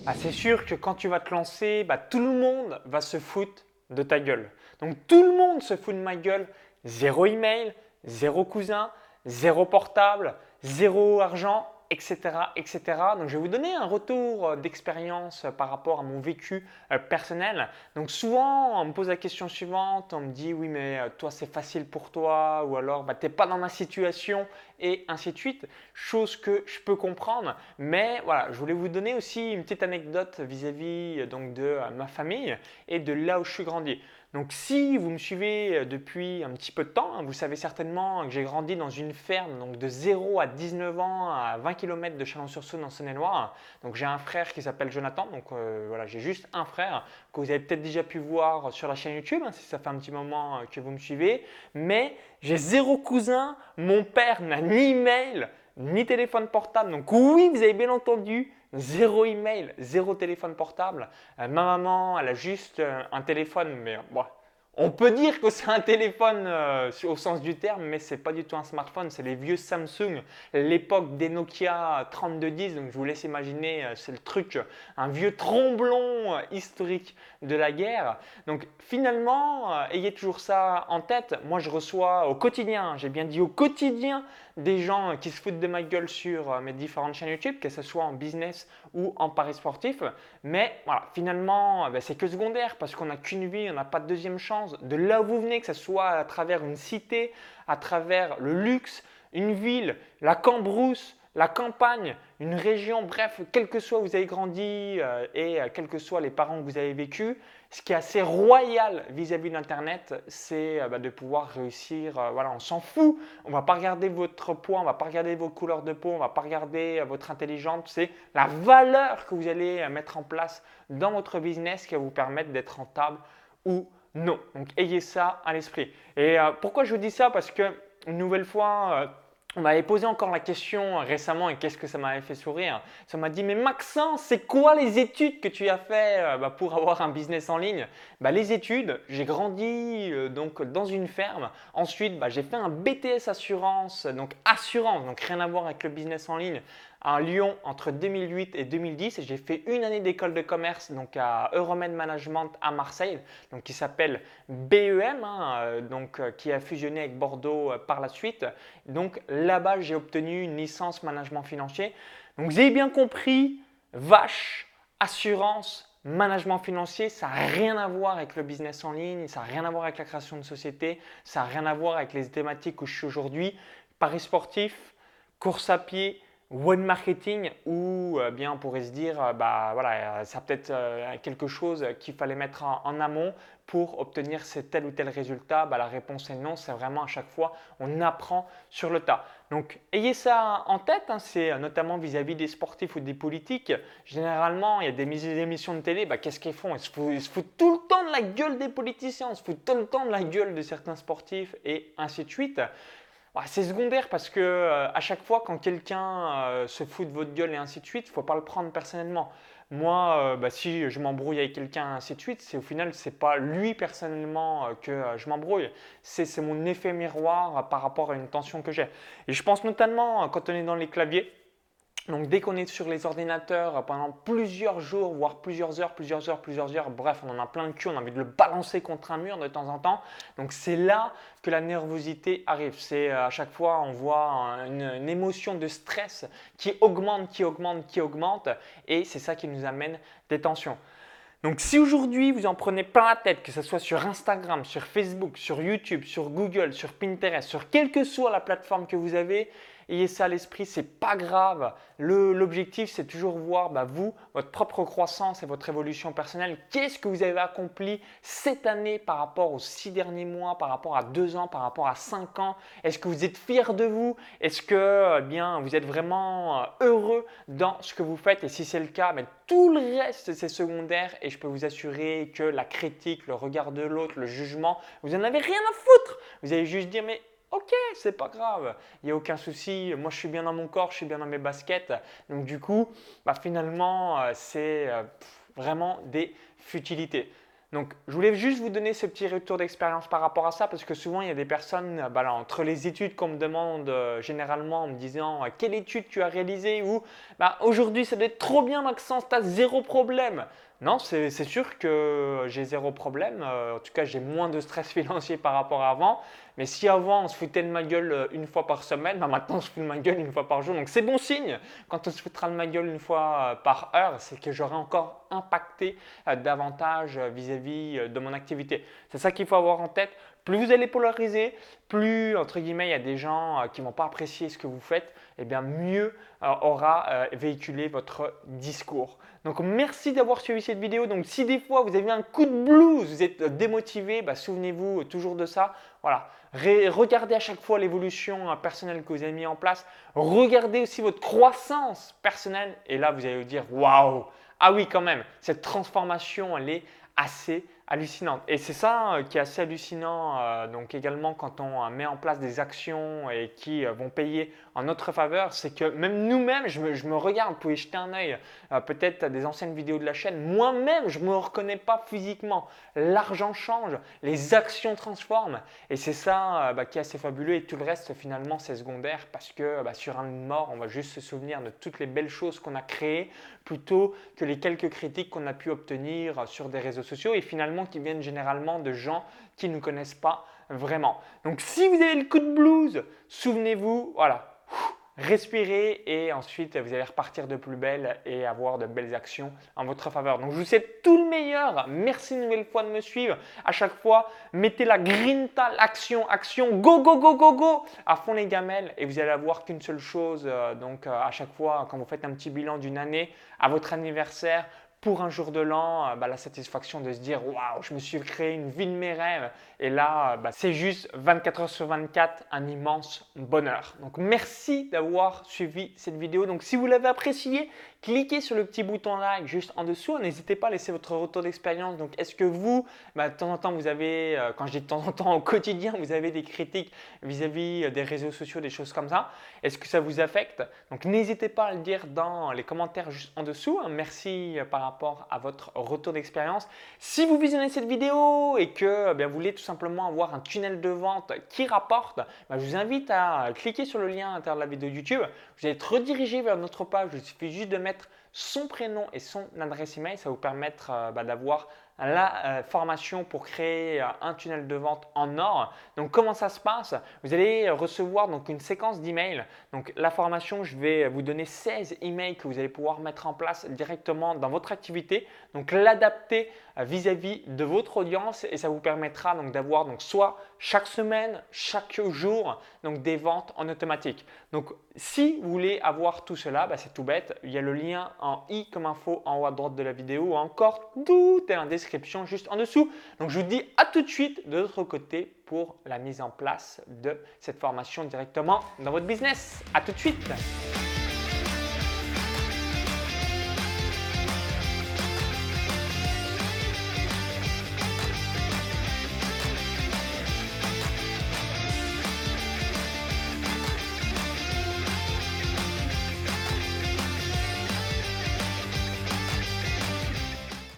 bah, c'est sûr que quand tu vas te lancer, bah, tout le monde va se foutre de ta gueule. Donc tout le monde se fout de ma gueule. Zéro email, zéro cousin, zéro portable, zéro argent, etc., etc. Donc, je vais vous donner un retour euh, d'expérience euh, par rapport à mon vécu euh, personnel. Donc, souvent, on me pose la question suivante, on me dit oui, mais toi, c'est facile pour toi, ou alors, bah, tu n'es pas dans ma situation, et ainsi de suite. Chose que je peux comprendre, mais voilà, je voulais vous donner aussi une petite anecdote vis-à-vis donc de ma famille et de là où je suis grandi. Donc si vous me suivez euh, depuis un petit peu de temps, hein, vous savez certainement que j'ai grandi dans une ferme donc de 0 à 19 ans à 20 km de Chalon-sur-Saône en Saône-et-Loire. Donc j'ai un frère qui s'appelle Jonathan, donc euh, voilà, j'ai juste un frère que vous avez peut-être déjà pu voir sur la chaîne YouTube, hein, si ça fait un petit moment euh, que vous me suivez. Mais j'ai zéro cousin, mon père n'a ni email, ni téléphone portable. Donc oui, vous avez bien entendu, zéro email, zéro téléphone portable. Euh, ma maman, elle a juste euh, un téléphone, mais bon, on peut dire que c'est un téléphone euh, au sens du terme, mais ce n'est pas du tout un smartphone, c'est les vieux Samsung, l'époque des Nokia 3210. Donc je vous laisse imaginer, c'est le truc, un vieux tromblon historique de la guerre. Donc finalement, ayez toujours ça en tête. Moi, je reçois au quotidien, j'ai bien dit au quotidien, des gens qui se foutent de ma gueule sur euh, mes différentes chaînes YouTube, que ce soit en business ou en paris sportif. Mais voilà, finalement, euh, ben, c'est que secondaire parce qu'on n'a qu'une vie, on n'a pas de deuxième chance. De là où vous venez, que ce soit à travers une cité, à travers le luxe, une ville, la Cambrousse, la campagne, une région, bref, quel que soit où vous avez grandi euh, et euh, quels que soient les parents que vous avez vécu, ce qui est assez royal vis-à-vis d'Internet, c'est euh, bah, de pouvoir réussir. voilà, on s'en fout. On ne va pas regarder votre poids, on ne va pas regarder vos couleurs de peau, on ne va pas regarder votre intelligence. C'est la valeur que vous allez mettre en place dans votre business qui va vous permettre d'être rentable ou non. Donc, ayez ça à l'esprit. Et pourquoi je vous dis ça? Parce que, une nouvelle fois, on m'avait posé encore la question récemment et qu'est-ce que ça m'avait fait sourire. Ça m'a dit mais Maxence, c'est quoi les études que tu as fait euh, bah, pour avoir un business en ligne? Bah, Les études, j'ai grandi euh, donc dans une ferme. Ensuite, bah, j'ai fait un BTS assurance, donc assurance, donc rien à voir avec le business en ligne à Lyon entre 2008 et 2010 et j'ai fait une année d'école de commerce donc à Euromed Management à Marseille, donc qui s'appelle BEM, hein, euh, donc euh, qui a fusionné avec Bordeaux euh, par la suite. Donc là-bas, j'ai obtenu une licence management financier. Donc vous avez bien compris, vache, assurance, management financier, ça n'a rien à voir avec le business en ligne, ça n'a rien à voir avec la création de société, ça n'a rien à voir avec les thématiques où je suis aujourd'hui. Paris sportif, course à pied, one marketing ou euh, bien on pourrait se dire euh, bah voilà ça peut-être euh, quelque chose qu'il fallait mettre en, amont pour obtenir tel ou tel résultat bah, la réponse est non c'est vraiment à chaque fois on apprend sur le tas. Donc ayez ça en tête hein, c'est notamment vis-à-vis des sportifs ou des politiques. Généralement il y a des émissions de télé bah, qu'est-ce qu'ils font? Ils se, foutent, ils se foutent tout le temps de la gueule des politiciens ils se foutent tout le temps de la gueule de certains sportifs et ainsi de suite c'est secondaire parce que euh, à chaque fois quand quelqu'un euh, se fout de votre gueule et ainsi de suite, il faut pas le prendre personnellement. Moi, euh, bah, si je m'embrouille avec quelqu'un ainsi de suite, c'est au final c'est pas lui personnellement que je m'embrouille, c'est mon effet miroir par rapport à une tension que j'ai. Et je pense notamment quand on est dans les claviers, donc dès qu'on est sur les ordinateurs pendant plusieurs jours, voire plusieurs heures, plusieurs heures, plusieurs heures, bref, on en a plein de cul, on a envie de le balancer contre un mur de temps en temps. Donc c'est là que la nervosité arrive. C'est euh, à chaque fois, on voit une, émotion de stress qui augmente, qui augmente, qui augmente, et c'est ça qui nous amène des tensions. Donc si aujourd'hui vous en prenez plein la tête, que ce soit sur Instagram, sur Facebook, sur YouTube, sur Google, sur Pinterest, sur quelle que soit la plateforme que vous avez, ayez ça à l'esprit, c'est pas grave. L'objectif, c'est toujours voir bah, vous, votre propre croissance et votre évolution personnelle. Qu'est-ce que vous avez accompli cette année par rapport aux six derniers mois, par rapport à deux ans, par rapport à cinq ans? Est-ce que vous êtes fier de vous? Est-ce que eh bien vous êtes vraiment euh, heureux dans ce que vous faites? Et si c'est le cas, ben, tout le reste c'est secondaire et je peux vous assurer que la critique, le regard de l'autre, le jugement, vous n'en avez rien à foutre. Vous allez juste dire mais Ok, c'est pas grave, il n'y a aucun souci. Moi, je suis bien dans mon corps, je suis bien dans mes baskets. Donc, du coup, bah, finalement, euh, c'est euh, vraiment des futilités. Donc, je voulais juste vous donner ce petit retour d'expérience par rapport à ça parce que souvent, il y a des personnes, bah entre les études qu'on me demande euh, généralement en me disant quelle étude tu as réalisée ou bah, aujourd'hui, ça doit être trop bien, Maxence, tu as zéro problème. Non, c'est sûr que j'ai zéro problème. Euh, en tout cas, j'ai moins de stress financier par rapport à avant. Mais si avant on se foutait de ma gueule euh, une fois par semaine, bah, maintenant on se fout de ma gueule une fois par jour. Donc c'est bon signe. Quand on se foutra de ma gueule une fois euh, par heure, c'est que j'aurai encore impacté davantage vis-à-vis de mon activité. C'est ça qu'il faut avoir en tête. Plus vous allez polariser, plus entre guillemets il y a des gens qui vont pas apprécier ce que vous faites, et eh bien mieux aura véhiculé votre discours. Donc merci d'avoir suivi cette vidéo. Donc si des fois vous avez un coup de blues, vous êtes démotivé, bah, souvenez-vous toujours de ça. Voilà, regardez à chaque fois l'évolution personnelle que vous avez mis en place. Regardez aussi votre croissance personnelle. Et là, vous allez vous dire, waouh, ah oui quand même, cette transformation, elle est assez hallucinante. Et c'est ça euh, qui est assez hallucinant, euh, donc également quand on euh, met en place des actions et qui vont payer en notre faveur, c'est que même nous-mêmes, je me, regarde, vous pouvez jeter un œil peut-être à des anciennes vidéos de la chaîne, moi-même, je ne me reconnais pas physiquement. L'argent change, les actions transforment. Et c'est ça bah, qui est assez fabuleux et tout le reste finalement c'est secondaire parce que bah, sur un mort, on va juste se souvenir de toutes les belles choses qu'on a créées plutôt que les quelques critiques qu'on a pu obtenir sur des réseaux sociaux et finalement qui viennent généralement de gens qui ne nous connaissent pas vraiment. Donc si vous avez le coup de blues, souvenez-vous, voilà, respirez et ensuite vous allez repartir de plus belle et avoir de belles actions en votre faveur. Donc je vous souhaite tout le meilleur. Merci une nouvelle fois de me suivre. À chaque fois, mettez la grinta, l'action, action, go, go, go, go, go, à fond les gamelles et vous allez avoir qu'une seule chose. Euh, donc euh, à chaque fois, quand vous faites un petit bilan d'une année, à votre anniversaire, pour un jour de l'an, euh, bah, la satisfaction de se dire waouh, je me suis créé une vie de mes rêves. Et là, euh, bah, c'est juste 24 heures sur 24, un immense bonheur. Donc merci d'avoir suivi cette vidéo. Donc si vous l'avez appréciée, cliquez sur le petit bouton like juste en dessous. N'hésitez pas à laisser votre retour d'expérience. Donc est-ce que vous, bah, de temps en temps, vous avez, euh, quand je dis de temps en temps au quotidien, vous avez des critiques vis-à-vis des réseaux sociaux, des choses comme ça? Est-ce que ça vous affecte? Donc n'hésitez pas à le dire dans les commentaires juste en dessous. Hein. Merci par rapport à votre retour d'expérience. Si vous visionnez cette vidéo et que eh vous voulez tout simplement avoir un tunnel de vente qui rapporte, ben, je vous invite à cliquer sur le lien à l'intérieur de la vidéo YouTube. Vous allez être redirigé vers notre page. Il suffit juste de mettre son prénom et son adresse email. Ça va vous permettre bah, d'avoir la euh, formation pour créer euh, un tunnel de vente en or. Donc comment ça se passe? Vous allez recevoir donc une séquence d'emails. Donc la formation, je vais vous donner 16 emails que vous allez pouvoir mettre en place directement dans votre activité. Donc l'adapter vis-à-vis de votre audience et ça vous permettra donc d'avoir donc soit chaque semaine, chaque jour donc des ventes en automatique. Donc si vous voulez avoir tout cela, bah, c'est tout bête. Il y a le lien en i comme info en haut à droite de la vidéo ou encore tout est en juste en dessous. Donc je vous dis à tout de suite de l'autre côté pour la mise en place de cette formation directement dans votre business. À tout de suite.